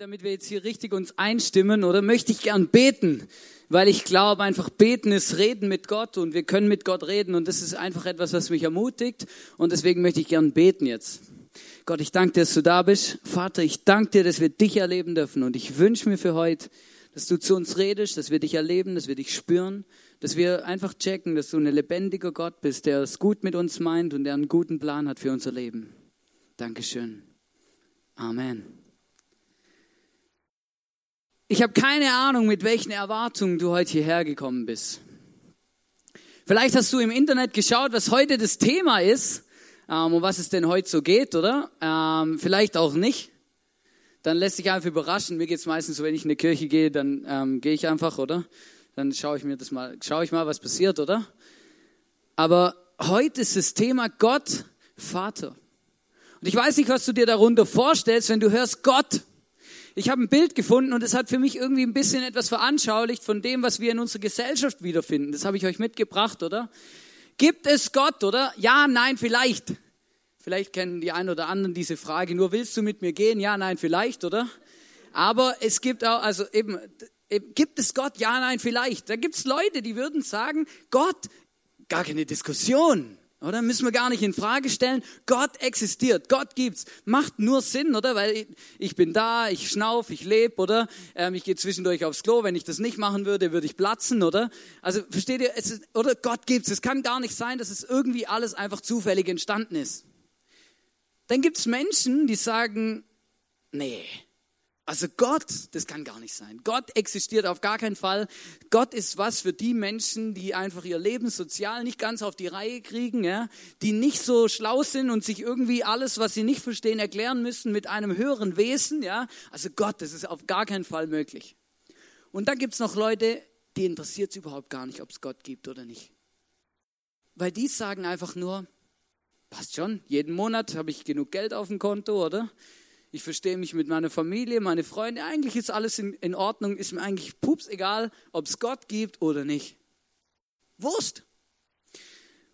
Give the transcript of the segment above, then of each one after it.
Damit wir jetzt hier richtig uns einstimmen, oder möchte ich gern beten, weil ich glaube, einfach beten ist Reden mit Gott und wir können mit Gott reden und das ist einfach etwas, was mich ermutigt und deswegen möchte ich gern beten jetzt. Gott, ich danke dir, dass du da bist. Vater, ich danke dir, dass wir dich erleben dürfen und ich wünsche mir für heute, dass du zu uns redest, dass wir dich erleben, dass wir dich spüren, dass wir einfach checken, dass du ein lebendiger Gott bist, der es gut mit uns meint und der einen guten Plan hat für unser Leben. Dankeschön. Amen. Ich habe keine Ahnung, mit welchen Erwartungen du heute hierher gekommen bist. Vielleicht hast du im Internet geschaut, was heute das Thema ist, ähm, um was es denn heute so geht, oder? Ähm, vielleicht auch nicht. Dann lässt sich einfach überraschen. Mir geht es meistens so, wenn ich in eine Kirche gehe, dann ähm, gehe ich einfach, oder? Dann schaue ich mir das mal, schaue ich mal, was passiert, oder? Aber heute ist das Thema Gott, Vater. Und ich weiß nicht, was du dir darunter vorstellst, wenn du hörst Gott. Ich habe ein Bild gefunden und es hat für mich irgendwie ein bisschen etwas veranschaulicht von dem, was wir in unserer Gesellschaft wiederfinden. Das habe ich euch mitgebracht, oder? Gibt es Gott, oder? Ja, nein, vielleicht. Vielleicht kennen die einen oder anderen diese Frage, nur willst du mit mir gehen? Ja, nein, vielleicht, oder? Aber es gibt auch, also eben, gibt es Gott? Ja, nein, vielleicht. Da gibt es Leute, die würden sagen, Gott, gar keine Diskussion. Oder müssen wir gar nicht in Frage stellen. Gott existiert, Gott gibt's. Macht nur Sinn, oder? Weil ich, bin da, ich schnauf, ich lebe, oder? Ähm, ich gehe zwischendurch aufs Klo. Wenn ich das nicht machen würde, würde ich platzen, oder? Also versteht ihr? Ist, oder Gott gibt's. Es kann gar nicht sein, dass es irgendwie alles einfach zufällig entstanden ist. Dann gibt's Menschen, die sagen, nee, also Gott, das kann gar nicht sein. Gott existiert auf gar keinen Fall. Gott ist was für die Menschen, die einfach ihr Leben sozial nicht ganz auf die Reihe kriegen, ja, die nicht so schlau sind und sich irgendwie alles, was sie nicht verstehen, erklären müssen mit einem höheren Wesen, ja. Also Gott, das ist auf gar keinen Fall möglich. Und dann gibt's noch Leute, die interessiert es überhaupt gar nicht, ob es Gott gibt oder nicht. Weil die sagen einfach nur, passt schon, jeden Monat habe ich genug Geld auf dem Konto, oder? Ich verstehe mich mit meiner Familie, meine Freunde, eigentlich ist alles in, in Ordnung, ist mir eigentlich pups egal, ob es Gott gibt oder nicht. Wurst.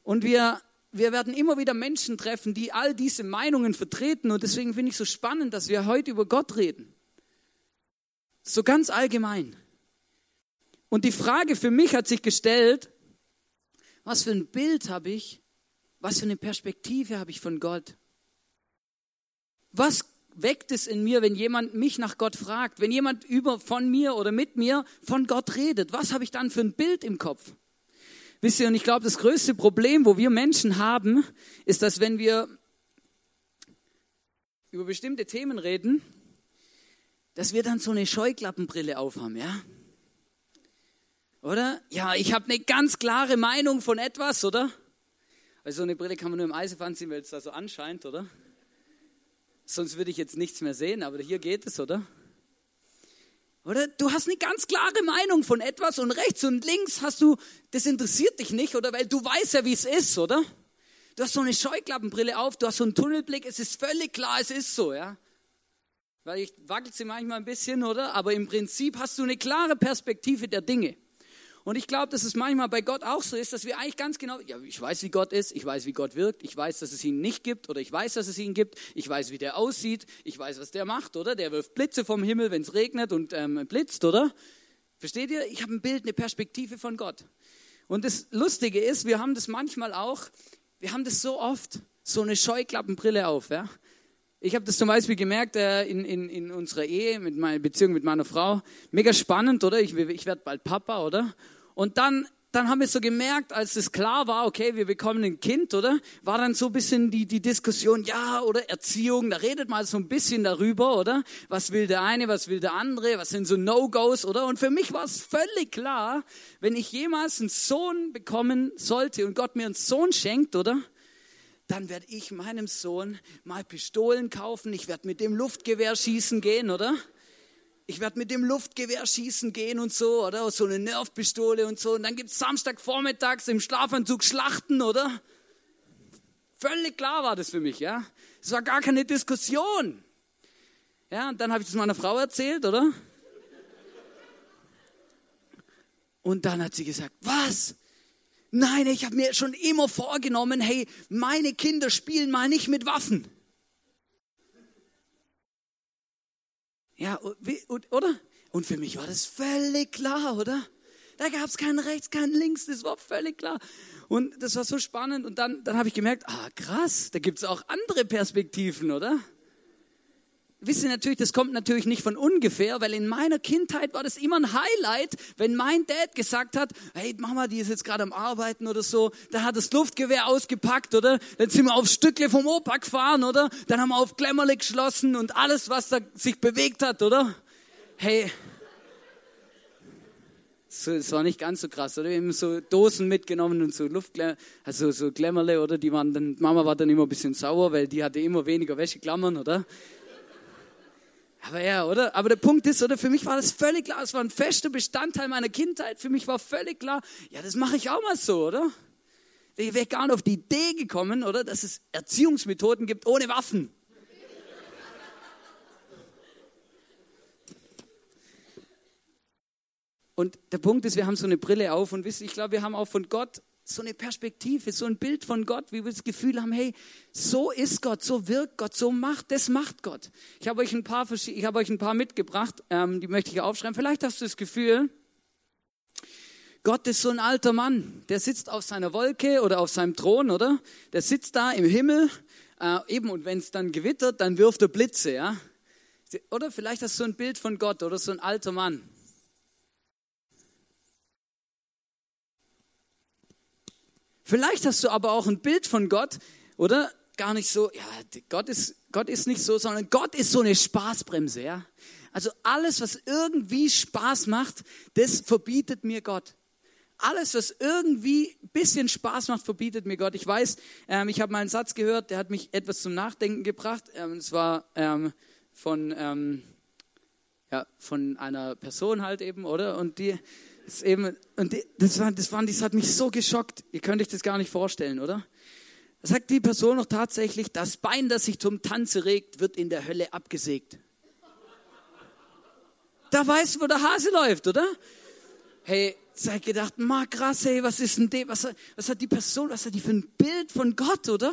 Und wir, wir werden immer wieder Menschen treffen, die all diese Meinungen vertreten und deswegen finde ich so spannend, dass wir heute über Gott reden. So ganz allgemein. Und die Frage für mich hat sich gestellt, was für ein Bild habe ich, was für eine Perspektive habe ich von Gott? Was weckt es in mir, wenn jemand mich nach Gott fragt, wenn jemand über von mir oder mit mir von Gott redet? Was habe ich dann für ein Bild im Kopf? Wisst ihr, und ich glaube, das größte Problem, wo wir Menschen haben, ist, dass wenn wir über bestimmte Themen reden, dass wir dann so eine Scheuklappenbrille aufhaben, ja? Oder? Ja, ich habe eine ganz klare Meinung von etwas, oder? Also so eine Brille kann man nur im Eisef anziehen, weil es da so anscheint, oder? Sonst würde ich jetzt nichts mehr sehen, aber hier geht es, oder? Oder du hast eine ganz klare Meinung von etwas und rechts und links hast du, das interessiert dich nicht, oder? Weil du weißt ja, wie es ist, oder? Du hast so eine Scheuklappenbrille auf, du hast so einen Tunnelblick, es ist völlig klar, es ist so, ja? Weil ich wackel sie manchmal ein bisschen, oder? Aber im Prinzip hast du eine klare Perspektive der Dinge. Und ich glaube, dass es manchmal bei Gott auch so ist, dass wir eigentlich ganz genau, ja, ich weiß, wie Gott ist, ich weiß, wie Gott wirkt, ich weiß, dass es ihn nicht gibt oder ich weiß, dass es ihn gibt, ich weiß, wie der aussieht, ich weiß, was der macht, oder? Der wirft Blitze vom Himmel, wenn es regnet und ähm, blitzt, oder? Versteht ihr? Ich habe ein Bild, eine Perspektive von Gott. Und das Lustige ist, wir haben das manchmal auch, wir haben das so oft, so eine Scheuklappenbrille auf, ja? Ich habe das zum Beispiel gemerkt äh, in, in, in unserer Ehe, mit meiner Beziehung mit meiner Frau. Mega spannend, oder? Ich, ich werde bald Papa, oder? Und dann, dann haben wir so gemerkt, als es klar war, okay, wir bekommen ein Kind, oder? War dann so ein bisschen die, die Diskussion, ja, oder Erziehung, da redet man so ein bisschen darüber, oder? Was will der eine, was will der andere, was sind so No-Gos, oder? Und für mich war es völlig klar, wenn ich jemals einen Sohn bekommen sollte und Gott mir einen Sohn schenkt, oder? Dann werde ich meinem Sohn mal Pistolen kaufen, ich werde mit dem Luftgewehr schießen gehen, oder? Ich werde mit dem Luftgewehr schießen gehen und so, oder? So eine Nervpistole und so. Und dann gibt es Samstagvormittags im Schlafanzug Schlachten, oder? Völlig klar war das für mich, ja. Es war gar keine Diskussion. Ja, und dann habe ich das meiner Frau erzählt, oder? Und dann hat sie gesagt, was? Nein, ich habe mir schon immer vorgenommen, hey, meine Kinder spielen mal nicht mit Waffen. Ja, oder? Und für mich war das völlig klar, oder? Da gab es kein Rechts, kein Links, das war völlig klar. Und das war so spannend. Und dann, dann habe ich gemerkt, ah krass, da gibt es auch andere Perspektiven, oder? Wisst ihr natürlich, das kommt natürlich nicht von ungefähr, weil in meiner Kindheit war das immer ein Highlight, wenn mein Dad gesagt hat, hey Mama, die ist jetzt gerade am Arbeiten oder so, da hat das Luftgewehr ausgepackt, oder? Dann sind wir aufs Stückle vom Opa gefahren, oder? Dann haben wir auf Klemmerle geschlossen und alles, was da sich bewegt hat, oder? Hey, so, es war nicht ganz so krass, oder? Wir haben so Dosen mitgenommen und so Luftglämmer, also so Klemmerle, oder? Die waren dann, Mama war dann immer ein bisschen sauer, weil die hatte immer weniger Wäscheklammern, oder? Aber ja, oder? Aber der Punkt ist, oder? Für mich war das völlig klar. Es war ein fester Bestandteil meiner Kindheit. Für mich war völlig klar, ja, das mache ich auch mal so, oder? Ich wäre gar nicht auf die Idee gekommen, oder? Dass es Erziehungsmethoden gibt ohne Waffen. Und der Punkt ist, wir haben so eine Brille auf und wisst, ich glaube, wir haben auch von Gott so eine Perspektive, so ein Bild von Gott, wie wir das Gefühl haben, hey, so ist Gott, so wirkt Gott, so macht, das macht Gott. Ich habe euch ein paar, ich habe euch ein paar mitgebracht, ähm, die möchte ich aufschreiben. Vielleicht hast du das Gefühl, Gott ist so ein alter Mann, der sitzt auf seiner Wolke oder auf seinem Thron, oder? Der sitzt da im Himmel, äh, eben, und wenn es dann gewittert, dann wirft er Blitze, ja? Oder vielleicht hast du ein Bild von Gott oder so ein alter Mann. Vielleicht hast du aber auch ein Bild von Gott, oder? Gar nicht so, ja, Gott ist, Gott ist nicht so, sondern Gott ist so eine Spaßbremse, ja? Also alles, was irgendwie Spaß macht, das verbietet mir Gott. Alles, was irgendwie ein bisschen Spaß macht, verbietet mir Gott. Ich weiß, ähm, ich habe mal einen Satz gehört, der hat mich etwas zum Nachdenken gebracht. Ähm, es war ähm, von, ähm, ja, von einer Person halt eben, oder? Und die, ist eben, und das, war, das, war, das hat mich so geschockt. Ihr könnt euch das gar nicht vorstellen, oder? Da sagt die Person noch tatsächlich, das Bein, das sich zum Tanze regt, wird in der Hölle abgesägt. Da weißt du, wo der Hase läuft, oder? Hey, sei gedacht, ma krass, hey, was ist denn de, was, was hat die Person, was hat die für ein Bild von Gott, oder?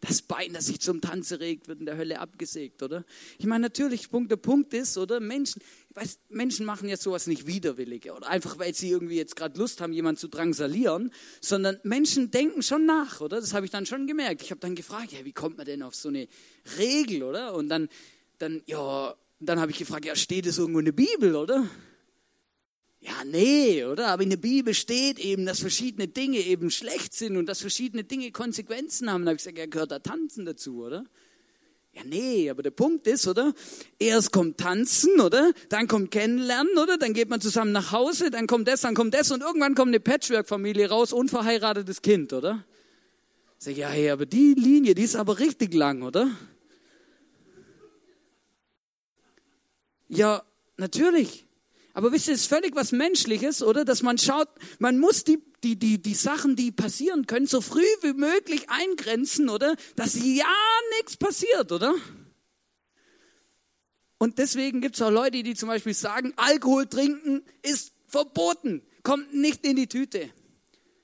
Das Bein, das sich zum Tanze regt, wird in der Hölle abgesägt, oder? Ich meine, natürlich, Punkt, der Punkt ist, oder? Menschen, weiß, Menschen machen ja sowas nicht widerwillig, oder einfach, weil sie irgendwie jetzt gerade Lust haben, jemanden zu drangsalieren, sondern Menschen denken schon nach, oder? Das habe ich dann schon gemerkt. Ich habe dann gefragt, ja, wie kommt man denn auf so eine Regel, oder? Und dann, dann, ja, dann habe ich gefragt, ja, steht es irgendwo in der Bibel, oder? Ja, nee, oder? Aber in der Bibel steht eben, dass verschiedene Dinge eben schlecht sind und dass verschiedene Dinge Konsequenzen haben. Da habe ich gesagt, ja, gehört da Tanzen dazu, oder? Ja, nee, aber der Punkt ist, oder? Erst kommt Tanzen, oder? Dann kommt Kennenlernen, oder? Dann geht man zusammen nach Hause, dann kommt das, dann kommt das und irgendwann kommt eine Patchwork-Familie raus, unverheiratetes Kind, oder? Sag ich, ja, hey, aber die Linie, die ist aber richtig lang, oder? Ja, natürlich. Aber wisst ihr, es ist völlig was Menschliches, oder? Dass man schaut, man muss die, die, die, die Sachen, die passieren können, so früh wie möglich eingrenzen, oder? Dass ja nichts passiert, oder? Und deswegen gibt es auch Leute, die zum Beispiel sagen, Alkohol trinken ist verboten, kommt nicht in die Tüte.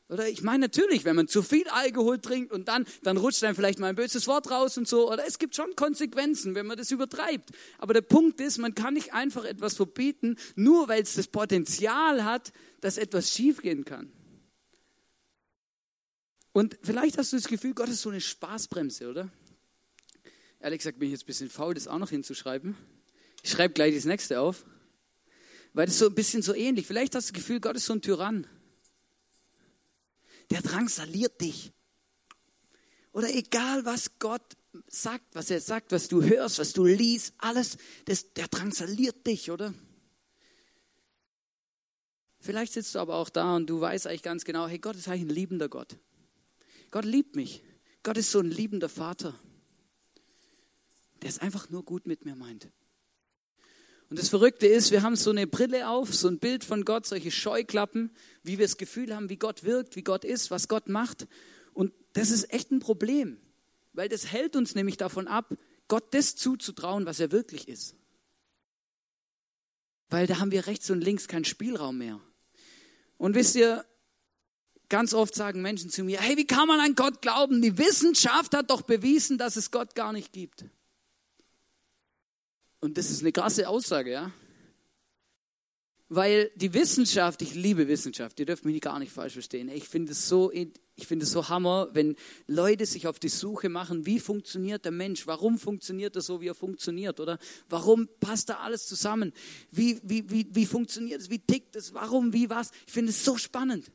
Oder ich meine natürlich, wenn man zu viel Alkohol trinkt und dann, dann rutscht dann vielleicht mal ein böses Wort raus und so. Oder es gibt schon Konsequenzen, wenn man das übertreibt. Aber der Punkt ist, man kann nicht einfach etwas verbieten, nur weil es das Potenzial hat, dass etwas schiefgehen kann. Und vielleicht hast du das Gefühl, Gott ist so eine Spaßbremse, oder? Ehrlich gesagt bin ich jetzt ein bisschen faul, das auch noch hinzuschreiben. Ich schreibe gleich das nächste auf. Weil das so ein bisschen so ähnlich. Vielleicht hast du das Gefühl, Gott ist so ein Tyrann der drangsaliert dich. Oder egal, was Gott sagt, was er sagt, was du hörst, was du liest, alles, das, der drangsaliert dich, oder? Vielleicht sitzt du aber auch da und du weißt eigentlich ganz genau, hey, Gott ist eigentlich ein liebender Gott. Gott liebt mich. Gott ist so ein liebender Vater, der es einfach nur gut mit mir meint. Und das Verrückte ist, wir haben so eine Brille auf, so ein Bild von Gott, solche Scheuklappen, wie wir das Gefühl haben, wie Gott wirkt, wie Gott ist, was Gott macht. Und das ist echt ein Problem, weil das hält uns nämlich davon ab, Gott das zuzutrauen, was er wirklich ist. Weil da haben wir rechts und links keinen Spielraum mehr. Und wisst ihr, ganz oft sagen Menschen zu mir, hey, wie kann man an Gott glauben? Die Wissenschaft hat doch bewiesen, dass es Gott gar nicht gibt. Und das ist eine krasse Aussage, ja. Weil die Wissenschaft, ich liebe Wissenschaft, ihr dürft mich gar nicht falsch verstehen. Ich finde es so, ich finde es so Hammer, wenn Leute sich auf die Suche machen, wie funktioniert der Mensch? Warum funktioniert er so, wie er funktioniert? Oder warum passt da alles zusammen? Wie, wie, wie, wie funktioniert es? Wie tickt es? Warum? Wie was? Ich finde es so spannend.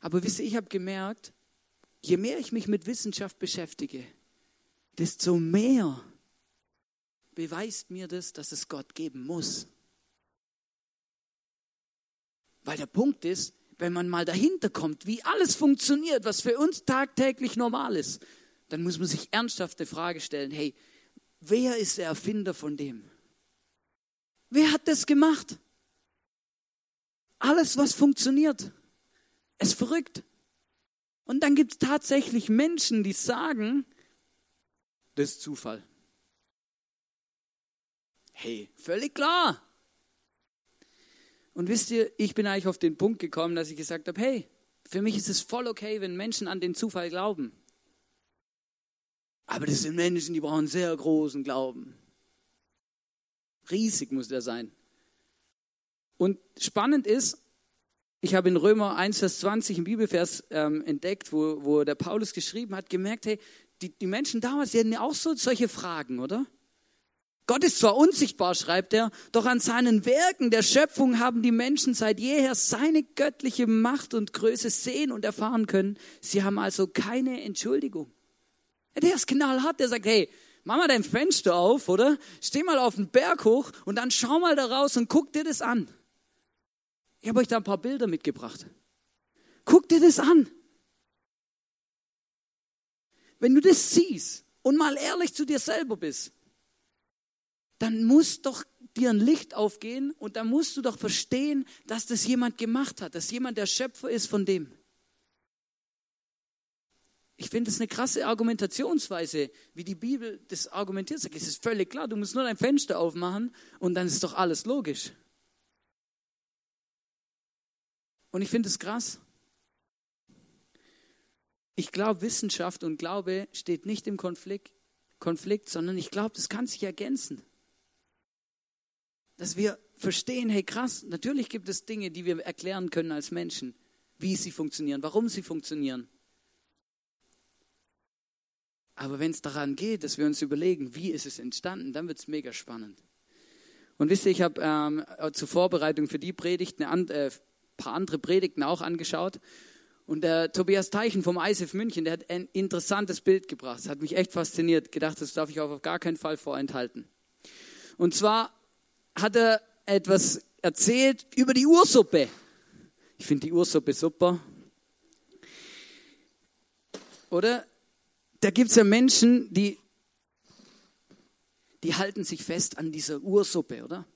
Aber wisst ihr, ich habe gemerkt, je mehr ich mich mit Wissenschaft beschäftige, desto mehr beweist mir das, dass es Gott geben muss. Weil der Punkt ist, wenn man mal dahinter kommt, wie alles funktioniert, was für uns tagtäglich normal ist, dann muss man sich ernsthaft eine Frage stellen, hey, wer ist der Erfinder von dem? Wer hat das gemacht? Alles, was funktioniert, ist verrückt. Und dann gibt es tatsächlich Menschen, die sagen, das ist Zufall. Hey, völlig klar. Und wisst ihr, ich bin eigentlich auf den Punkt gekommen, dass ich gesagt habe, hey, für mich ist es voll okay, wenn Menschen an den Zufall glauben. Aber das sind Menschen, die brauchen sehr großen Glauben. Riesig muss der sein. Und spannend ist, ich habe in Römer 1, Vers 20 im Bibelvers ähm, entdeckt, wo, wo der Paulus geschrieben hat, gemerkt, hey, die, die Menschen damals, die hatten ja auch so solche Fragen, oder? Gott ist zwar unsichtbar, schreibt er, doch an seinen Werken der Schöpfung haben die Menschen seit jeher seine göttliche Macht und Größe sehen und erfahren können. Sie haben also keine Entschuldigung. Der ist knallhart, der sagt, hey, mach mal dein Fenster auf, oder? Steh mal auf den Berg hoch und dann schau mal da raus und guck dir das an. Ich habe euch da ein paar Bilder mitgebracht. Guck dir das an. Wenn du das siehst und mal ehrlich zu dir selber bist, dann muss doch dir ein Licht aufgehen und dann musst du doch verstehen, dass das jemand gemacht hat, dass jemand der Schöpfer ist von dem. Ich finde das eine krasse Argumentationsweise, wie die Bibel das argumentiert. Es ist völlig klar, du musst nur dein Fenster aufmachen und dann ist doch alles logisch. Und ich finde es krass. Ich glaube, Wissenschaft und Glaube steht nicht im Konflikt, Konflikt sondern ich glaube, das kann sich ergänzen dass wir verstehen, hey krass, natürlich gibt es Dinge, die wir erklären können als Menschen, wie sie funktionieren, warum sie funktionieren. Aber wenn es daran geht, dass wir uns überlegen, wie ist es entstanden, dann wird es mega spannend. Und wisst ihr, ich habe ähm, zur Vorbereitung für die Predigt ein äh, paar andere Predigten auch angeschaut. Und der Tobias Teichen vom ISF München, der hat ein interessantes Bild gebracht. Das hat mich echt fasziniert. Gedacht, das darf ich auch auf gar keinen Fall vorenthalten. Und zwar hat er etwas erzählt über die Ursuppe. Ich finde die Ursuppe super. Oder? Da gibt es ja Menschen, die, die halten sich fest an dieser Ursuppe, oder?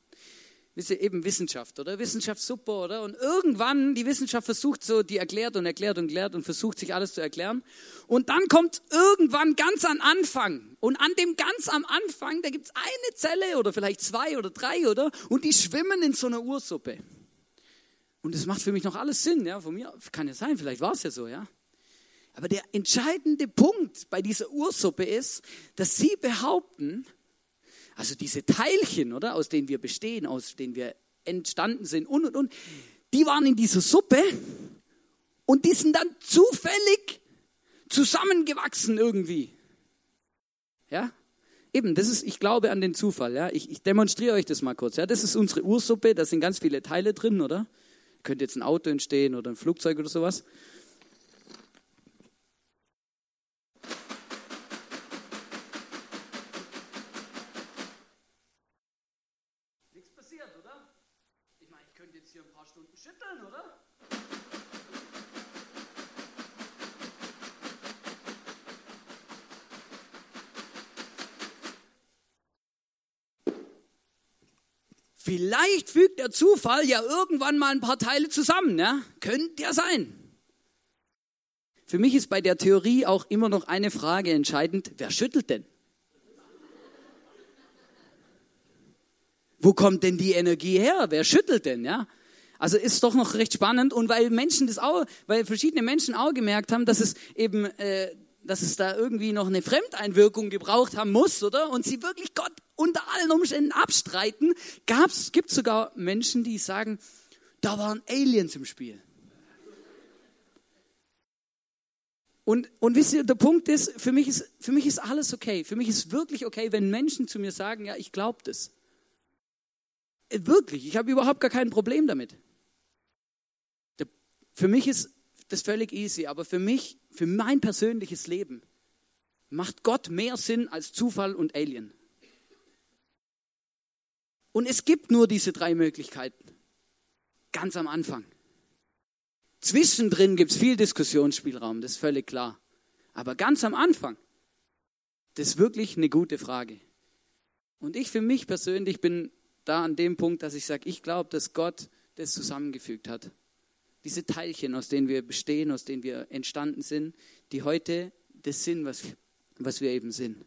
Wisst ihr, eben Wissenschaft, oder? Wissenschaft super, oder? Und irgendwann, die Wissenschaft versucht so, die erklärt und erklärt und erklärt und versucht sich alles zu erklären. Und dann kommt irgendwann ganz am Anfang. Und an dem ganz am Anfang, da gibt's eine Zelle oder vielleicht zwei oder drei, oder? Und die schwimmen in so einer Ursuppe. Und das macht für mich noch alles Sinn, ja? Von mir kann ja sein, vielleicht war es ja so, ja? Aber der entscheidende Punkt bei dieser Ursuppe ist, dass sie behaupten, also diese Teilchen, oder, aus denen wir bestehen, aus denen wir entstanden sind und und und, die waren in dieser Suppe und die sind dann zufällig zusammengewachsen irgendwie. Ja? Eben, das ist, ich glaube an den Zufall, ja. Ich, ich demonstriere euch das mal kurz, ja. Das ist unsere Ursuppe, da sind ganz viele Teile drin, oder? Könnte jetzt ein Auto entstehen oder ein Flugzeug oder sowas. Vielleicht fügt der Zufall ja irgendwann mal ein paar Teile zusammen, ja? Könnte ja sein. Für mich ist bei der Theorie auch immer noch eine Frage entscheidend, wer schüttelt denn? Wo kommt denn die Energie her? Wer schüttelt denn, ja? Also ist doch noch recht spannend und weil Menschen das auch, weil verschiedene Menschen auch gemerkt haben, dass es eben äh, dass es da irgendwie noch eine Fremdeinwirkung gebraucht haben muss, oder? Und sie wirklich Gott unter allen Umständen abstreiten, gibt es sogar Menschen, die sagen, da waren Aliens im Spiel. Und, und wisst ihr, der Punkt ist für, mich ist, für mich ist alles okay. Für mich ist wirklich okay, wenn Menschen zu mir sagen, ja, ich glaube das. Äh, wirklich, ich habe überhaupt gar kein Problem damit. Für mich ist das völlig easy, aber für mich, für mein persönliches Leben, macht Gott mehr Sinn als Zufall und Alien. Und es gibt nur diese drei Möglichkeiten. Ganz am Anfang. Zwischendrin gibt es viel Diskussionsspielraum, das ist völlig klar. Aber ganz am Anfang, das ist wirklich eine gute Frage. Und ich für mich persönlich bin da an dem Punkt, dass ich sage, ich glaube, dass Gott das zusammengefügt hat. Diese Teilchen, aus denen wir bestehen, aus denen wir entstanden sind, die heute das sind, was, was wir eben sind.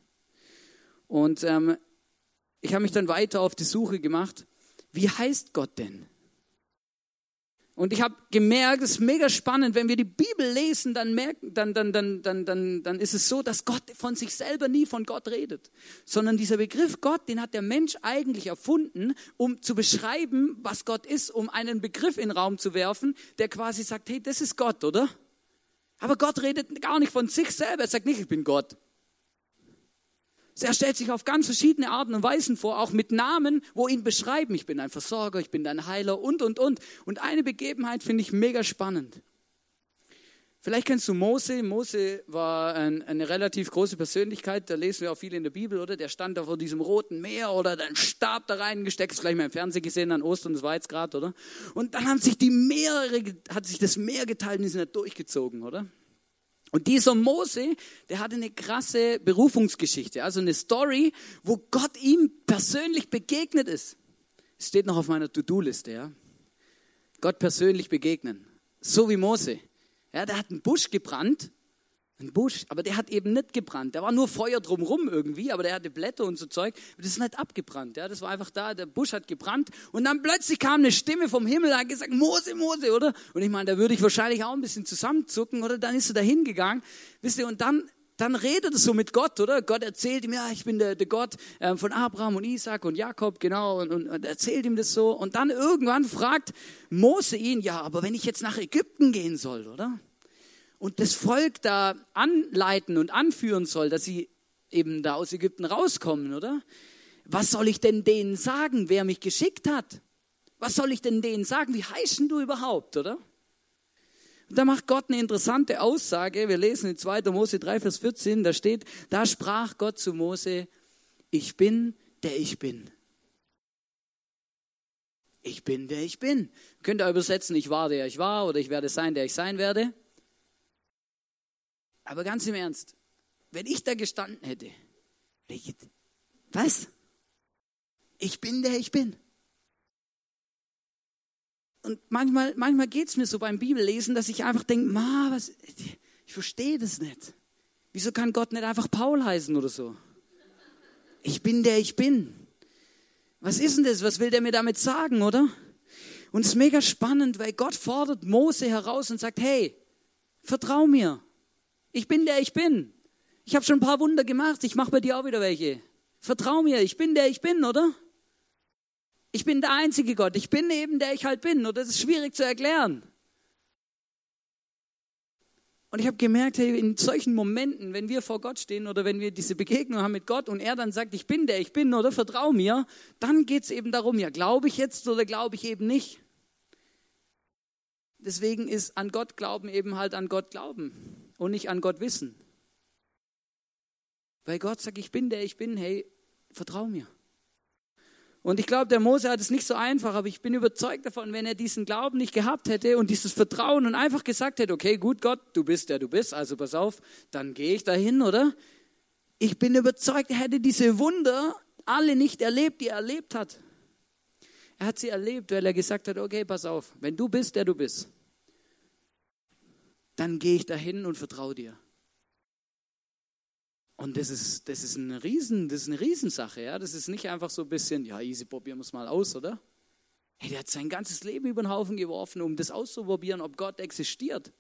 Und ähm, ich habe mich dann weiter auf die Suche gemacht, wie heißt Gott denn? Und ich habe gemerkt, es ist mega spannend, wenn wir die Bibel lesen, dann, merken, dann, dann, dann, dann, dann, dann ist es so, dass Gott von sich selber nie von Gott redet, sondern dieser Begriff Gott, den hat der Mensch eigentlich erfunden, um zu beschreiben, was Gott ist, um einen Begriff in den Raum zu werfen, der quasi sagt, hey, das ist Gott, oder? Aber Gott redet gar nicht von sich selber, er sagt nicht, ich bin Gott. Er stellt sich auf ganz verschiedene Arten und Weisen vor, auch mit Namen, wo ihn beschreiben. Ich bin ein Versorger, ich bin dein Heiler und, und, und. Und eine Begebenheit finde ich mega spannend. Vielleicht kennst du Mose. Mose war ein, eine relativ große Persönlichkeit. Da lesen wir auch viel in der Bibel, oder? Der stand da vor diesem roten Meer oder dann Stab da reingesteckt. Das gleich mal im Fernsehen gesehen an Ostern, das war jetzt gerade, oder? Und dann haben sich die Meere, hat sich das Meer geteilt und die sind da durchgezogen, oder? Und dieser Mose, der hatte eine krasse Berufungsgeschichte, also eine Story, wo Gott ihm persönlich begegnet ist. Steht noch auf meiner To-Do-Liste, ja. Gott persönlich begegnen. So wie Mose. Ja, der hat einen Busch gebrannt ein Busch, aber der hat eben nicht gebrannt. Da war nur Feuer drumherum irgendwie, aber der hatte Blätter und so Zeug. Das ist nicht abgebrannt. Ja, das war einfach da. Der Busch hat gebrannt und dann plötzlich kam eine Stimme vom Himmel und hat gesagt, Mose, Mose, oder? Und ich meine, da würde ich wahrscheinlich auch ein bisschen zusammenzucken, oder? Dann ist er da hingegangen, wisst ihr, und dann, dann redet er so mit Gott, oder? Gott erzählt ihm, ja, ich bin der, der Gott äh, von Abraham und Isaac und Jakob, genau, und, und, und erzählt ihm das so. Und dann irgendwann fragt Mose ihn, ja, aber wenn ich jetzt nach Ägypten gehen soll, oder? Und das Volk da anleiten und anführen soll, dass sie eben da aus Ägypten rauskommen, oder? Was soll ich denn denen sagen, wer mich geschickt hat? Was soll ich denn denen sagen? Wie heißen du überhaupt, oder? Und da macht Gott eine interessante Aussage. Wir lesen in 2. Mose 3, Vers 14, da steht, da sprach Gott zu Mose, ich bin, der ich bin. Ich bin, der ich bin. Könnt ihr übersetzen, ich war, der ich war, oder ich werde sein, der ich sein werde. Aber ganz im Ernst, wenn ich da gestanden hätte, was? Ich bin der ich bin. Und manchmal, manchmal geht es mir so beim Bibellesen, dass ich einfach denke, ma, was, ich verstehe das nicht. Wieso kann Gott nicht einfach Paul heißen oder so? Ich bin der ich bin. Was ist denn das? Was will der mir damit sagen, oder? Und es ist mega spannend, weil Gott fordert Mose heraus und sagt, hey, vertrau mir. Ich bin der ich bin. Ich habe schon ein paar Wunder gemacht, ich mache bei dir auch wieder welche. Vertrau mir, ich bin der ich bin, oder? Ich bin der einzige Gott. Ich bin eben der ich halt bin. Oder das ist schwierig zu erklären. Und ich habe gemerkt, hey, in solchen Momenten, wenn wir vor Gott stehen oder wenn wir diese Begegnung haben mit Gott und er dann sagt, ich bin der ich bin oder vertrau mir, dann geht es eben darum, ja, glaube ich jetzt oder glaube ich eben nicht. Deswegen ist an Gott glauben eben halt an Gott glauben und nicht an Gott wissen. Weil Gott sagt, ich bin der ich bin, hey, vertrau mir. Und ich glaube, der Mose hat es nicht so einfach, aber ich bin überzeugt davon, wenn er diesen Glauben nicht gehabt hätte und dieses Vertrauen und einfach gesagt hätte, okay, gut Gott, du bist der du bist, also pass auf, dann gehe ich dahin, oder? Ich bin überzeugt, er hätte diese Wunder alle nicht erlebt, die er erlebt hat. Er hat sie erlebt, weil er gesagt hat, okay, pass auf, wenn du bist, der du bist, dann gehe ich dahin und vertraue dir. Und das ist, das ist eine Riesen, das ist eine Riesensache, ja. Das ist nicht einfach so ein bisschen, ja, easy, probieren wir es mal aus, oder? Hey, der hat sein ganzes Leben über den Haufen geworfen, um das auszuprobieren, ob Gott existiert.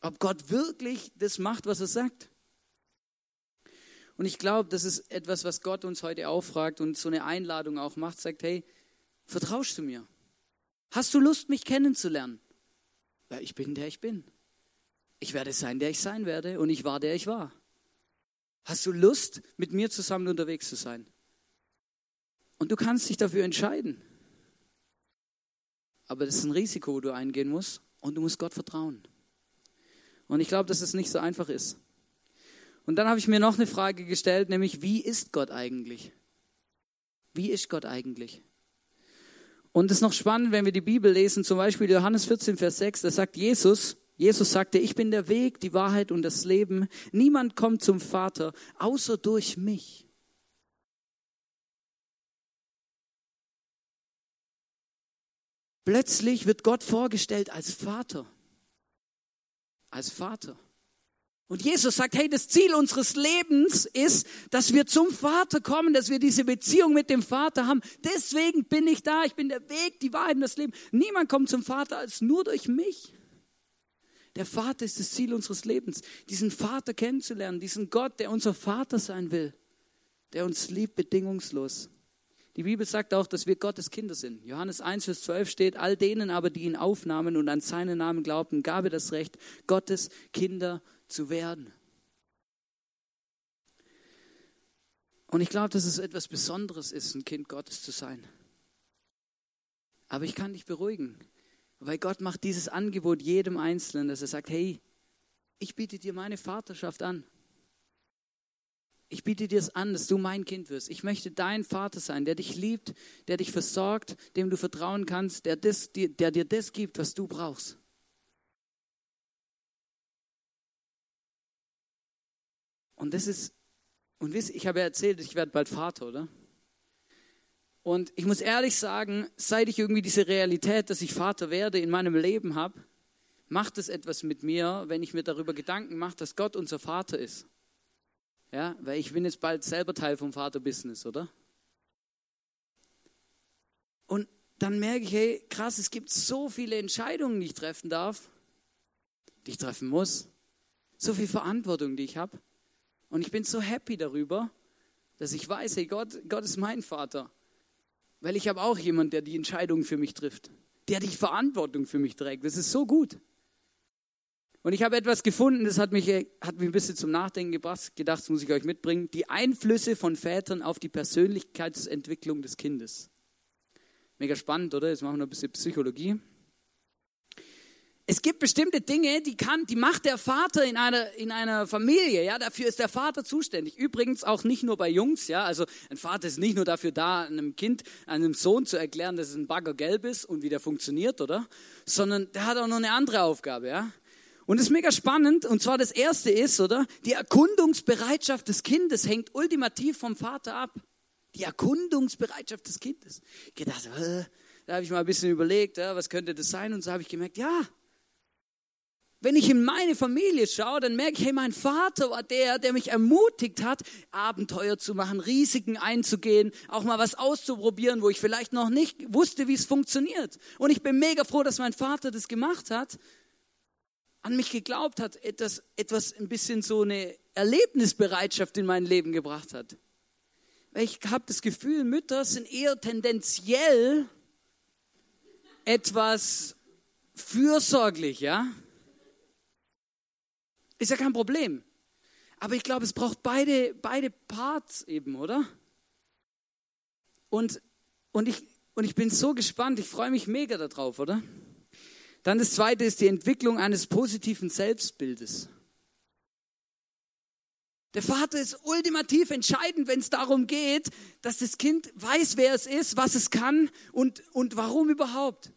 Ob Gott wirklich das macht, was er sagt. Und ich glaube, das ist etwas, was Gott uns heute auffragt und so eine Einladung auch macht, sagt, hey, vertraust du mir? Hast du Lust, mich kennenzulernen? Ja, ich bin der ich bin. Ich werde sein, der ich sein werde und ich war, der ich war. Hast du Lust, mit mir zusammen unterwegs zu sein? Und du kannst dich dafür entscheiden. Aber das ist ein Risiko, wo du eingehen musst und du musst Gott vertrauen. Und ich glaube, dass es nicht so einfach ist. Und dann habe ich mir noch eine Frage gestellt, nämlich wie ist Gott eigentlich? Wie ist Gott eigentlich? Und es ist noch spannend, wenn wir die Bibel lesen, zum Beispiel Johannes 14, Vers 6, da sagt Jesus, Jesus sagte, ich bin der Weg, die Wahrheit und das Leben. Niemand kommt zum Vater, außer durch mich. Plötzlich wird Gott vorgestellt als Vater. Als Vater. Und Jesus sagt, hey, das Ziel unseres Lebens ist, dass wir zum Vater kommen, dass wir diese Beziehung mit dem Vater haben. Deswegen bin ich da. Ich bin der Weg, die Wahrheit und das Leben. Niemand kommt zum Vater als nur durch mich. Der Vater ist das Ziel unseres Lebens, diesen Vater kennenzulernen, diesen Gott, der unser Vater sein will, der uns liebt bedingungslos. Die Bibel sagt auch, dass wir Gottes Kinder sind. Johannes 1, Vers 12 steht, all denen aber, die ihn aufnahmen und an seinen Namen glaubten, gab er das Recht, Gottes Kinder zu werden. Und ich glaube, dass es etwas Besonderes ist, ein Kind Gottes zu sein. Aber ich kann dich beruhigen, weil Gott macht dieses Angebot jedem Einzelnen, dass er sagt, hey, ich biete dir meine Vaterschaft an. Ich biete dir es an, dass du mein Kind wirst. Ich möchte dein Vater sein, der dich liebt, der dich versorgt, dem du vertrauen kannst, der, das, der dir das gibt, was du brauchst. Und das ist, und wisst, ich habe ja erzählt, ich werde bald Vater, oder? Und ich muss ehrlich sagen, seit ich irgendwie diese Realität, dass ich Vater werde, in meinem Leben habe, macht es etwas mit mir, wenn ich mir darüber Gedanken mache, dass Gott unser Vater ist. Ja, weil ich bin jetzt bald selber Teil vom Vater-Business, oder? Und dann merke ich, hey, krass, es gibt so viele Entscheidungen, die ich treffen darf, die ich treffen muss. So viel Verantwortung, die ich habe. Und ich bin so happy darüber, dass ich weiß, hey, Gott, Gott ist mein Vater. Weil ich habe auch jemanden, der die Entscheidungen für mich trifft, der die Verantwortung für mich trägt. Das ist so gut. Und ich habe etwas gefunden, das hat mich, hat mich ein bisschen zum Nachdenken gebracht, gedacht, das muss ich euch mitbringen. Die Einflüsse von Vätern auf die Persönlichkeitsentwicklung des Kindes. Mega spannend, oder? Jetzt machen wir noch ein bisschen Psychologie. Es gibt bestimmte Dinge, die kann, die macht der Vater in einer, in einer Familie, ja. Dafür ist der Vater zuständig. Übrigens auch nicht nur bei Jungs, ja. Also ein Vater ist nicht nur dafür da, einem Kind, einem Sohn zu erklären, dass es ein Bagger gelb ist und wie der funktioniert, oder? Sondern der hat auch noch eine andere Aufgabe, ja. Und es ist mega spannend. Und zwar das erste ist, oder? Die Erkundungsbereitschaft des Kindes hängt ultimativ vom Vater ab. Die Erkundungsbereitschaft des Kindes. Ich gedacht, äh, da habe ich mal ein bisschen überlegt, ja, was könnte das sein? Und so habe ich gemerkt, ja, wenn ich in meine Familie schaue, dann merke ich, hey, mein Vater war der, der mich ermutigt hat, Abenteuer zu machen, Risiken einzugehen, auch mal was auszuprobieren, wo ich vielleicht noch nicht wusste, wie es funktioniert. Und ich bin mega froh, dass mein Vater das gemacht hat an mich geglaubt hat, etwas, etwas ein bisschen so eine Erlebnisbereitschaft in mein Leben gebracht hat. Weil ich habe das Gefühl, Mütter sind eher tendenziell etwas fürsorglich, ja? Ist ja kein Problem. Aber ich glaube, es braucht beide, beide Parts eben, oder? Und, und, ich, und ich bin so gespannt, ich freue mich mega darauf, oder? Dann das zweite ist die Entwicklung eines positiven Selbstbildes. Der Vater ist ultimativ entscheidend, wenn es darum geht, dass das Kind weiß, wer es ist, was es kann und, und warum überhaupt.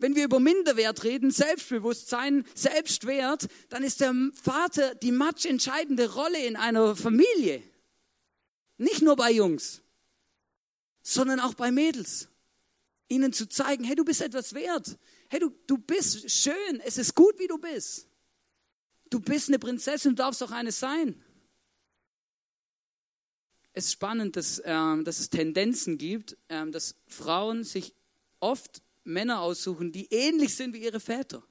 Wenn wir über Minderwert reden, Selbstbewusstsein, Selbstwert, dann ist der Vater die match entscheidende Rolle in einer Familie. Nicht nur bei Jungs, sondern auch bei Mädels. Ihnen zu zeigen, hey, du bist etwas wert hey, du, du bist schön, es ist gut, wie du bist. Du bist eine Prinzessin, du darfst auch eine sein. Es ist spannend, dass, ähm, dass es Tendenzen gibt, ähm, dass Frauen sich oft Männer aussuchen, die ähnlich sind wie ihre Väter.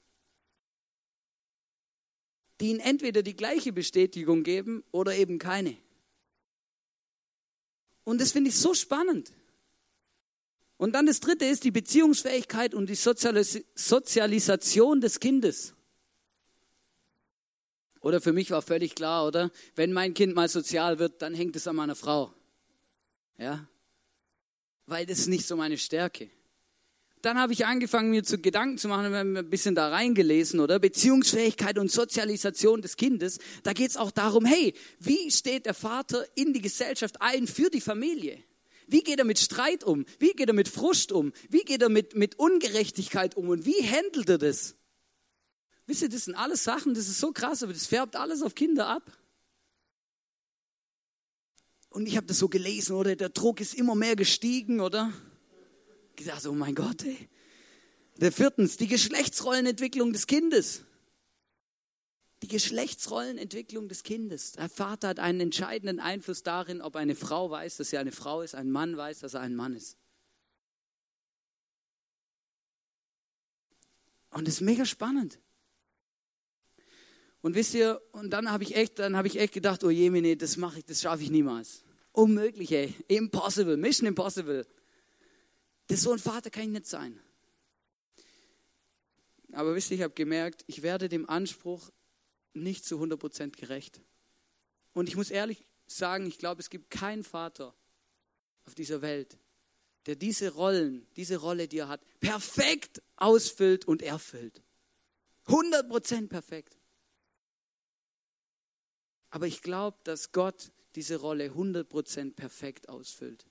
Die ihnen entweder die gleiche Bestätigung geben oder eben keine. Und das finde ich so spannend. Und dann das dritte ist die Beziehungsfähigkeit und die Sozialis Sozialisation des Kindes. Oder für mich war völlig klar, oder? Wenn mein Kind mal sozial wird, dann hängt es an meiner Frau. Ja? Weil das ist nicht so meine Stärke. Dann habe ich angefangen, mir zu Gedanken zu machen, ein bisschen da reingelesen, oder? Beziehungsfähigkeit und Sozialisation des Kindes. Da geht es auch darum, hey, wie steht der Vater in die Gesellschaft ein für die Familie? Wie geht er mit Streit um? Wie geht er mit Frust um? Wie geht er mit, mit Ungerechtigkeit um? Und wie handelt er das? Wisst ihr, das sind alles Sachen, das ist so krass, aber das färbt alles auf Kinder ab. Und ich habe das so gelesen, oder? Der Druck ist immer mehr gestiegen, oder? Dachte, oh mein Gott, ey. Der viertens, die Geschlechtsrollenentwicklung des Kindes. Die Geschlechtsrollenentwicklung des Kindes. Der Vater hat einen entscheidenden Einfluss darin, ob eine Frau weiß, dass sie eine Frau ist, ein Mann weiß, dass er ein Mann ist. Und das ist mega spannend. Und wisst ihr, und dann habe ich echt, dann habe ich echt gedacht, oh Jemine, das mache ich, das schaffe ich niemals. Unmöglich, ey. Impossible, Mission Impossible. Das so ein Vater kann ich nicht sein. Aber wisst ihr, ich habe gemerkt, ich werde dem Anspruch nicht zu 100% gerecht. Und ich muss ehrlich sagen, ich glaube, es gibt keinen Vater auf dieser Welt, der diese Rollen, diese Rolle, die er hat, perfekt ausfüllt und erfüllt. 100% perfekt. Aber ich glaube, dass Gott diese Rolle 100% perfekt ausfüllt.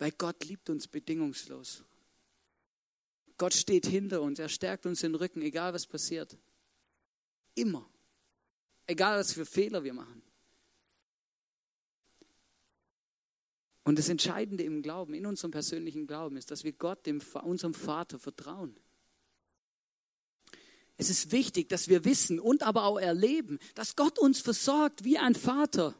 Weil Gott liebt uns bedingungslos. Gott steht hinter uns, er stärkt uns den Rücken, egal was passiert. Immer. Egal was für Fehler wir machen. Und das Entscheidende im Glauben, in unserem persönlichen Glauben, ist, dass wir Gott, dem, unserem Vater, vertrauen. Es ist wichtig, dass wir wissen und aber auch erleben, dass Gott uns versorgt wie ein Vater.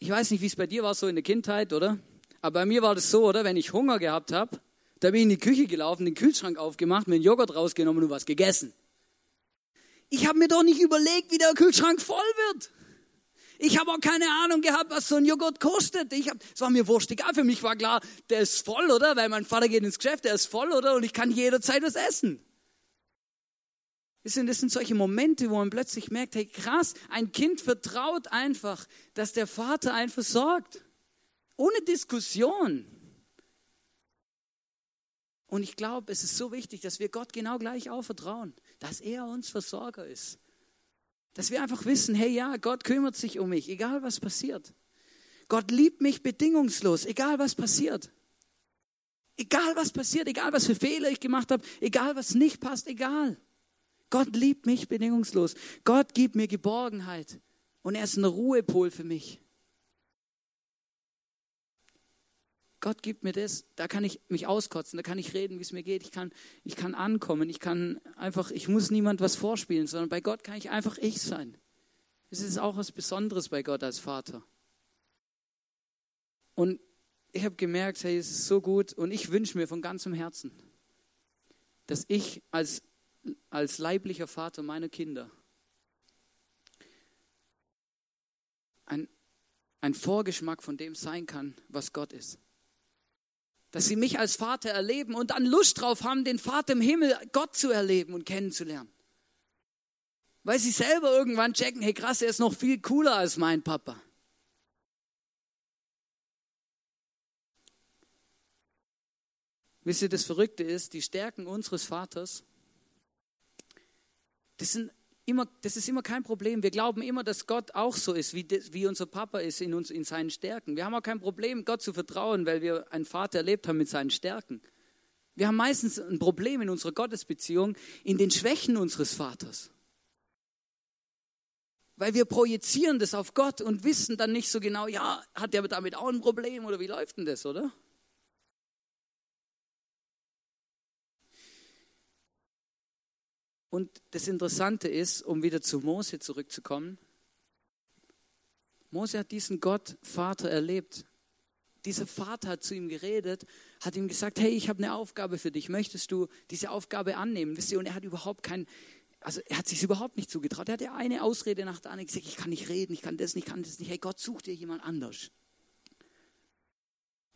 Ich weiß nicht, wie es bei dir war, so in der Kindheit, oder? Aber bei mir war das so, oder? Wenn ich Hunger gehabt habe, da bin ich in die Küche gelaufen, den Kühlschrank aufgemacht, mir einen Joghurt rausgenommen und was gegessen. Ich habe mir doch nicht überlegt, wie der Kühlschrank voll wird. Ich habe auch keine Ahnung gehabt, was so ein Joghurt kostet. Ich hab, es war mir wurscht egal. Für mich war klar, der ist voll, oder? Weil mein Vater geht ins Geschäft, der ist voll, oder? Und ich kann jederzeit was essen. Das sind, das sind solche Momente, wo man plötzlich merkt, hey krass, ein Kind vertraut einfach, dass der Vater einen versorgt. Ohne Diskussion. Und ich glaube, es ist so wichtig, dass wir Gott genau gleich auch vertrauen, dass er uns Versorger ist. Dass wir einfach wissen, hey ja, Gott kümmert sich um mich, egal was passiert. Gott liebt mich bedingungslos, egal was passiert. Egal was passiert, egal was für Fehler ich gemacht habe, egal was nicht passt, egal. Gott liebt mich bedingungslos. Gott gibt mir Geborgenheit. Und er ist ein Ruhepol für mich. Gott gibt mir das, da kann ich mich auskotzen, da kann ich reden, wie es mir geht, ich kann, ich kann ankommen, ich kann einfach, ich muss niemand was vorspielen, sondern bei Gott kann ich einfach ich sein. Es ist auch was Besonderes bei Gott als Vater. Und ich habe gemerkt, hey, es ist so gut und ich wünsche mir von ganzem Herzen, dass ich als als leiblicher Vater meiner Kinder ein, ein Vorgeschmack von dem sein kann, was Gott ist. Dass sie mich als Vater erleben und dann Lust drauf haben, den Vater im Himmel, Gott zu erleben und kennenzulernen. Weil sie selber irgendwann checken, hey krass, er ist noch viel cooler als mein Papa. Wisst ihr, das Verrückte ist, die Stärken unseres Vaters das, sind immer, das ist immer kein Problem. Wir glauben immer, dass Gott auch so ist, wie, wie unser Papa ist in, uns, in seinen Stärken. Wir haben auch kein Problem, Gott zu vertrauen, weil wir einen Vater erlebt haben mit seinen Stärken. Wir haben meistens ein Problem in unserer Gottesbeziehung in den Schwächen unseres Vaters. Weil wir projizieren das auf Gott und wissen dann nicht so genau, ja, hat der damit auch ein Problem oder wie läuft denn das, oder? Und das Interessante ist, um wieder zu Mose zurückzukommen, Mose hat diesen Gott, Vater, erlebt. Dieser Vater hat zu ihm geredet, hat ihm gesagt, hey, ich habe eine Aufgabe für dich, möchtest du diese Aufgabe annehmen? Wisst ihr, und er hat überhaupt kein, also er hat sich überhaupt nicht zugetraut. Er hatte eine Ausrede nach der anderen gesagt, ich kann nicht reden, ich kann das nicht, ich kann das nicht. Hey, Gott sucht dir jemand anders.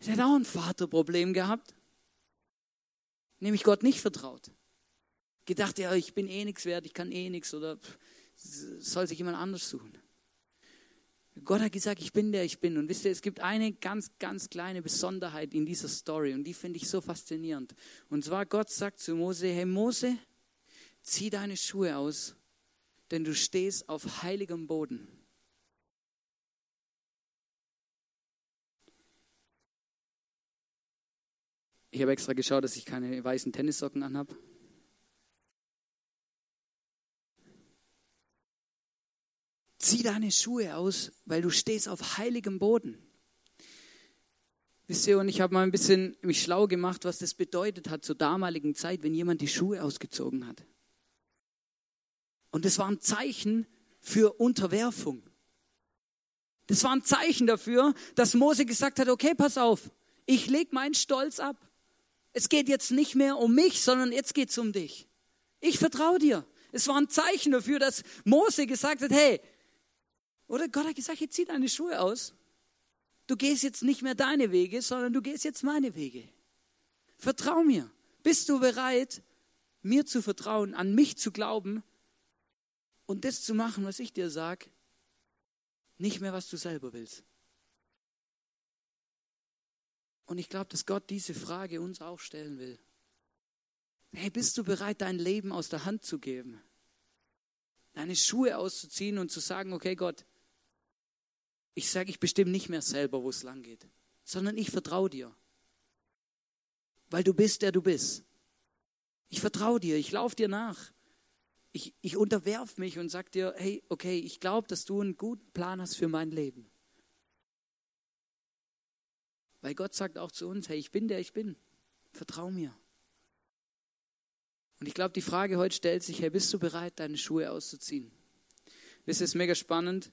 Er hat auch ein Vaterproblem gehabt, nämlich Gott nicht vertraut. Gedacht, ja, ich bin eh nichts wert, ich kann eh nichts oder soll sich jemand anders suchen. Gott hat gesagt, ich bin der, ich bin. Und wisst ihr, es gibt eine ganz, ganz kleine Besonderheit in dieser Story und die finde ich so faszinierend. Und zwar, Gott sagt zu Mose, hey Mose, zieh deine Schuhe aus, denn du stehst auf heiligem Boden. Ich habe extra geschaut, dass ich keine weißen Tennissocken anhabe. Zieh deine Schuhe aus, weil du stehst auf heiligem Boden. Wisst ihr, und ich habe mal ein bisschen mich schlau gemacht, was das bedeutet hat zur damaligen Zeit, wenn jemand die Schuhe ausgezogen hat. Und das war ein Zeichen für Unterwerfung. Das war ein Zeichen dafür, dass Mose gesagt hat, okay, pass auf, ich lege meinen Stolz ab. Es geht jetzt nicht mehr um mich, sondern jetzt geht es um dich. Ich vertraue dir. Es war ein Zeichen dafür, dass Mose gesagt hat, hey, oder Gott hat gesagt, jetzt zieh deine Schuhe aus. Du gehst jetzt nicht mehr deine Wege, sondern du gehst jetzt meine Wege. Vertrau mir. Bist du bereit, mir zu vertrauen, an mich zu glauben und das zu machen, was ich dir sage? Nicht mehr, was du selber willst. Und ich glaube, dass Gott diese Frage uns auch stellen will. Hey, bist du bereit, dein Leben aus der Hand zu geben? Deine Schuhe auszuziehen und zu sagen, okay Gott, ich sage, ich bestimme nicht mehr selber, wo es lang geht, sondern ich vertraue dir. Weil du bist, der du bist. Ich vertraue dir, ich laufe dir nach. Ich, ich unterwerf mich und sage dir, hey, okay, ich glaube, dass du einen guten Plan hast für mein Leben. Weil Gott sagt auch zu uns, hey, ich bin der ich bin. Vertrau mir. Und ich glaube, die Frage heute stellt sich, hey, bist du bereit, deine Schuhe auszuziehen? Wisst ihr, es ist mega spannend.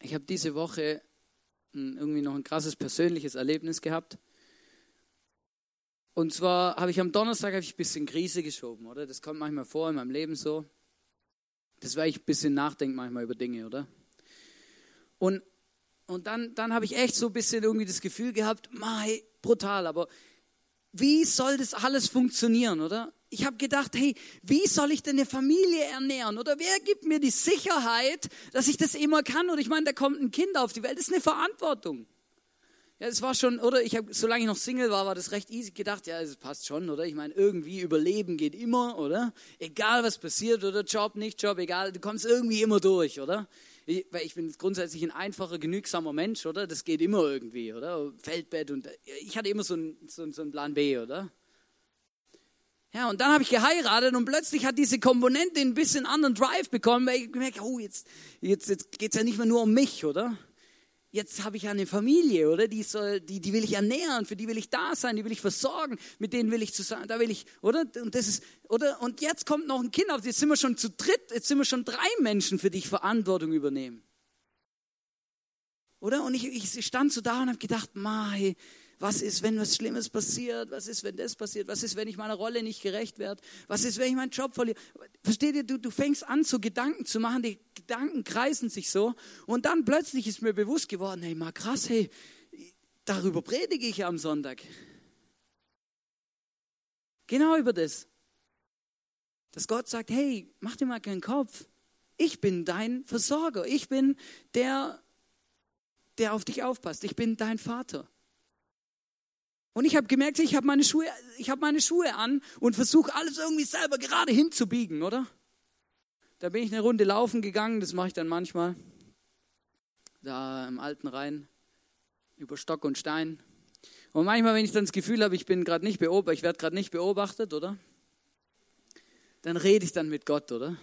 Ich habe diese Woche irgendwie noch ein krasses persönliches Erlebnis gehabt. Und zwar habe ich am Donnerstag ich ein bisschen Krise geschoben, oder? Das kommt manchmal vor in meinem Leben so. Das weil ich ein bisschen nachdenke manchmal über Dinge, oder? Und, und dann, dann habe ich echt so ein bisschen irgendwie das Gefühl gehabt, mei, brutal, aber wie soll das alles funktionieren, oder? Ich habe gedacht, hey, wie soll ich denn eine Familie ernähren? Oder wer gibt mir die Sicherheit, dass ich das immer kann? Oder ich meine, da kommt ein Kind auf die Welt, das ist eine Verantwortung. Ja, es war schon, oder ich habe, solange ich noch Single war, war das recht easy gedacht, ja, es passt schon, oder? Ich meine, irgendwie überleben geht immer, oder? Egal was passiert, oder Job, nicht Job, egal, du kommst irgendwie immer durch, oder? Ich, weil ich bin grundsätzlich ein einfacher, genügsamer Mensch, oder? Das geht immer irgendwie, oder? Feldbett und ich hatte immer so einen, so, so einen Plan B, oder? Ja, und dann habe ich geheiratet und plötzlich hat diese Komponente ein bisschen anderen Drive bekommen, weil ich gemerkt oh, jetzt, jetzt, jetzt geht es ja nicht mehr nur um mich, oder? Jetzt habe ich eine Familie, oder? Die, soll, die, die will ich ernähren, für die will ich da sein, die will ich versorgen, mit denen will ich zusammen, da will ich, oder? Und das ist, oder? Und jetzt kommt noch ein Kind auf, jetzt sind wir schon zu dritt, jetzt sind wir schon drei Menschen, für die ich Verantwortung übernehmen. Oder? Und ich, ich stand so da und habe gedacht, Mai, was ist, wenn was Schlimmes passiert? Was ist, wenn das passiert? Was ist, wenn ich meiner Rolle nicht gerecht werde? Was ist, wenn ich meinen Job verliere? Versteht ihr, du, du fängst an, so Gedanken zu machen, die Gedanken kreisen sich so. Und dann plötzlich ist mir bewusst geworden, hey, mal krass, hey, darüber predige ich am Sonntag. Genau über das. Dass Gott sagt, hey, mach dir mal keinen Kopf. Ich bin dein Versorger. Ich bin der, der auf dich aufpasst. Ich bin dein Vater. Und ich habe gemerkt, ich habe meine Schuhe, habe meine Schuhe an und versuche alles irgendwie selber gerade hinzubiegen, oder? Da bin ich eine Runde laufen gegangen, das mache ich dann manchmal. Da im alten Rhein über Stock und Stein. Und manchmal, wenn ich dann das Gefühl habe, ich bin gerade nicht beobachtet, ich werde gerade nicht beobachtet, oder? Dann rede ich dann mit Gott, oder?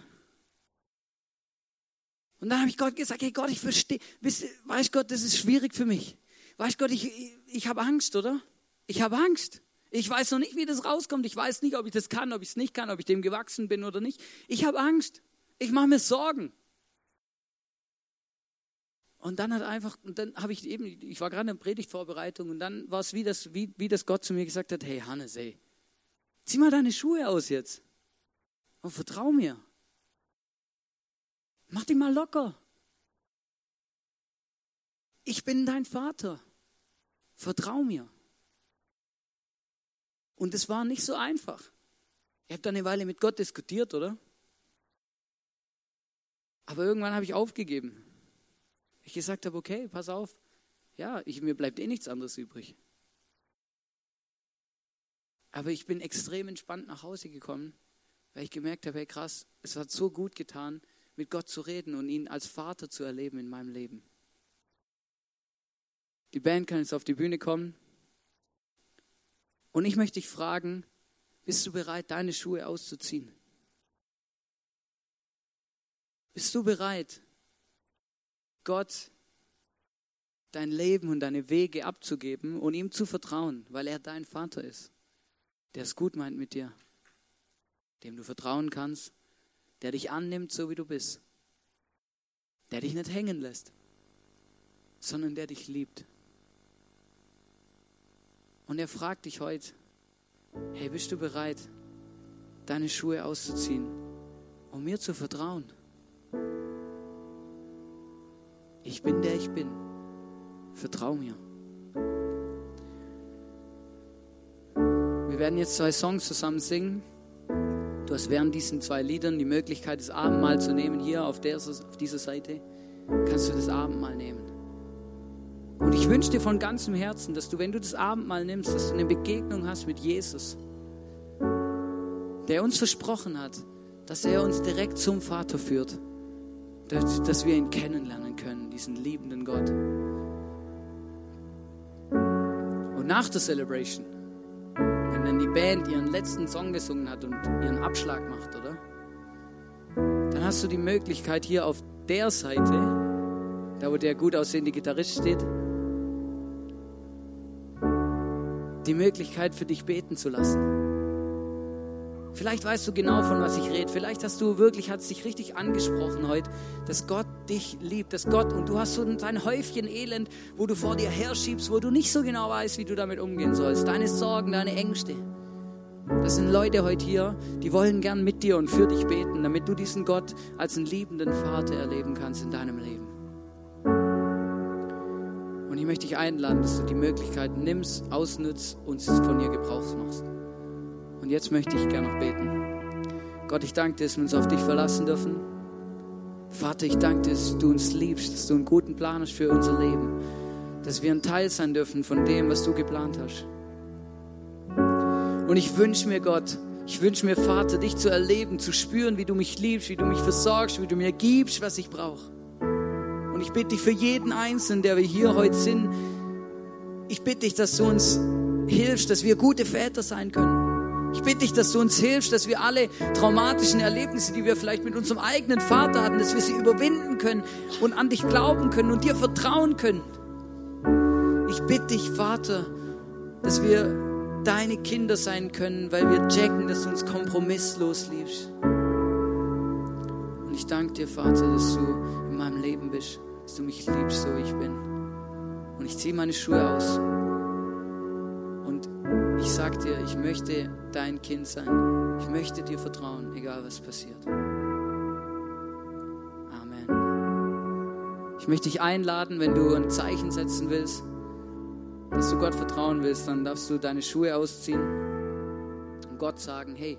Und dann habe ich Gott gesagt, hey Gott, ich verstehe, weißt Gott, das ist schwierig für mich. Weißt Gott, ich, ich habe Angst, oder? Ich habe Angst. Ich weiß noch nicht, wie das rauskommt. Ich weiß nicht, ob ich das kann, ob ich es nicht kann, ob ich dem gewachsen bin oder nicht. Ich habe Angst. Ich mache mir Sorgen. Und dann hat einfach, und dann habe ich eben, ich war gerade in Predigtvorbereitung und dann war es wie das, wie, wie das Gott zu mir gesagt hat, hey Hannes, ey, zieh mal deine Schuhe aus jetzt. Und vertrau mir. Mach dich mal locker. Ich bin dein Vater. Vertrau mir. Und es war nicht so einfach. Ihr habt eine Weile mit Gott diskutiert, oder? Aber irgendwann habe ich aufgegeben. Ich gesagt habe, okay, pass auf. Ja, ich, mir bleibt eh nichts anderes übrig. Aber ich bin extrem entspannt nach Hause gekommen, weil ich gemerkt habe, hey krass, es hat so gut getan, mit Gott zu reden und ihn als Vater zu erleben in meinem Leben. Die Band kann jetzt auf die Bühne kommen. Und ich möchte dich fragen, bist du bereit, deine Schuhe auszuziehen? Bist du bereit, Gott dein Leben und deine Wege abzugeben und ihm zu vertrauen, weil er dein Vater ist, der es gut meint mit dir, dem du vertrauen kannst, der dich annimmt, so wie du bist, der dich nicht hängen lässt, sondern der dich liebt. Und er fragt dich heute, hey, bist du bereit, deine Schuhe auszuziehen, um mir zu vertrauen? Ich bin der ich bin. Vertrau mir. Wir werden jetzt zwei Songs zusammen singen. Du hast während diesen zwei Liedern die Möglichkeit, das Abendmahl zu nehmen. Hier auf, der, auf dieser Seite kannst du das Abendmahl nehmen. Und ich wünsche dir von ganzem Herzen, dass du, wenn du das Abendmahl nimmst, dass du eine Begegnung hast mit Jesus, der uns versprochen hat, dass er uns direkt zum Vater führt, dass wir ihn kennenlernen können, diesen liebenden Gott. Und nach der Celebration, wenn dann die Band ihren letzten Song gesungen hat und ihren Abschlag macht, oder? Dann hast du die Möglichkeit hier auf der Seite, da wo der gut aussehende Gitarrist steht, die Möglichkeit für dich beten zu lassen. Vielleicht weißt du genau, von was ich rede. Vielleicht hast du wirklich, hat es dich richtig angesprochen heute, dass Gott dich liebt, dass Gott, und du hast so ein Häufchen Elend, wo du vor dir herschiebst, wo du nicht so genau weißt, wie du damit umgehen sollst. Deine Sorgen, deine Ängste. Das sind Leute heute hier, die wollen gern mit dir und für dich beten, damit du diesen Gott als einen liebenden Vater erleben kannst in deinem Leben. Und ich möchte dich einladen, dass du die Möglichkeit nimmst, ausnützt und von ihr Gebrauch machst. Und jetzt möchte ich gerne noch beten. Gott, ich danke dir, dass wir uns auf dich verlassen dürfen. Vater, ich danke dir, dass du uns liebst, dass du einen guten Plan hast für unser Leben, dass wir ein Teil sein dürfen von dem, was du geplant hast. Und ich wünsche mir, Gott, ich wünsche mir, Vater, dich zu erleben, zu spüren, wie du mich liebst, wie du mich versorgst, wie du mir gibst, was ich brauche. Ich bitte dich für jeden Einzelnen, der wir hier heute sind, ich bitte dich, dass du uns hilfst, dass wir gute Väter sein können ich bitte dich, dass du uns hilfst, dass wir alle traumatischen Erlebnisse, die wir vielleicht mit unserem eigenen Vater hatten, dass wir sie überwinden können und an dich glauben können und dir vertrauen können. Ich bitte dich, Vater, dass wir deine Kinder sein können, weil wir checken, dass du uns kompromisslos liebst. Und ich danke dir, Vater, dass du in meinem Leben bist, dass du mich liebst, so wie ich bin. Und ich ziehe meine Schuhe aus ich sag dir, ich möchte dein Kind sein. Ich möchte dir vertrauen, egal was passiert. Amen. Ich möchte dich einladen, wenn du ein Zeichen setzen willst, dass du Gott vertrauen willst, dann darfst du deine Schuhe ausziehen und Gott sagen, hey,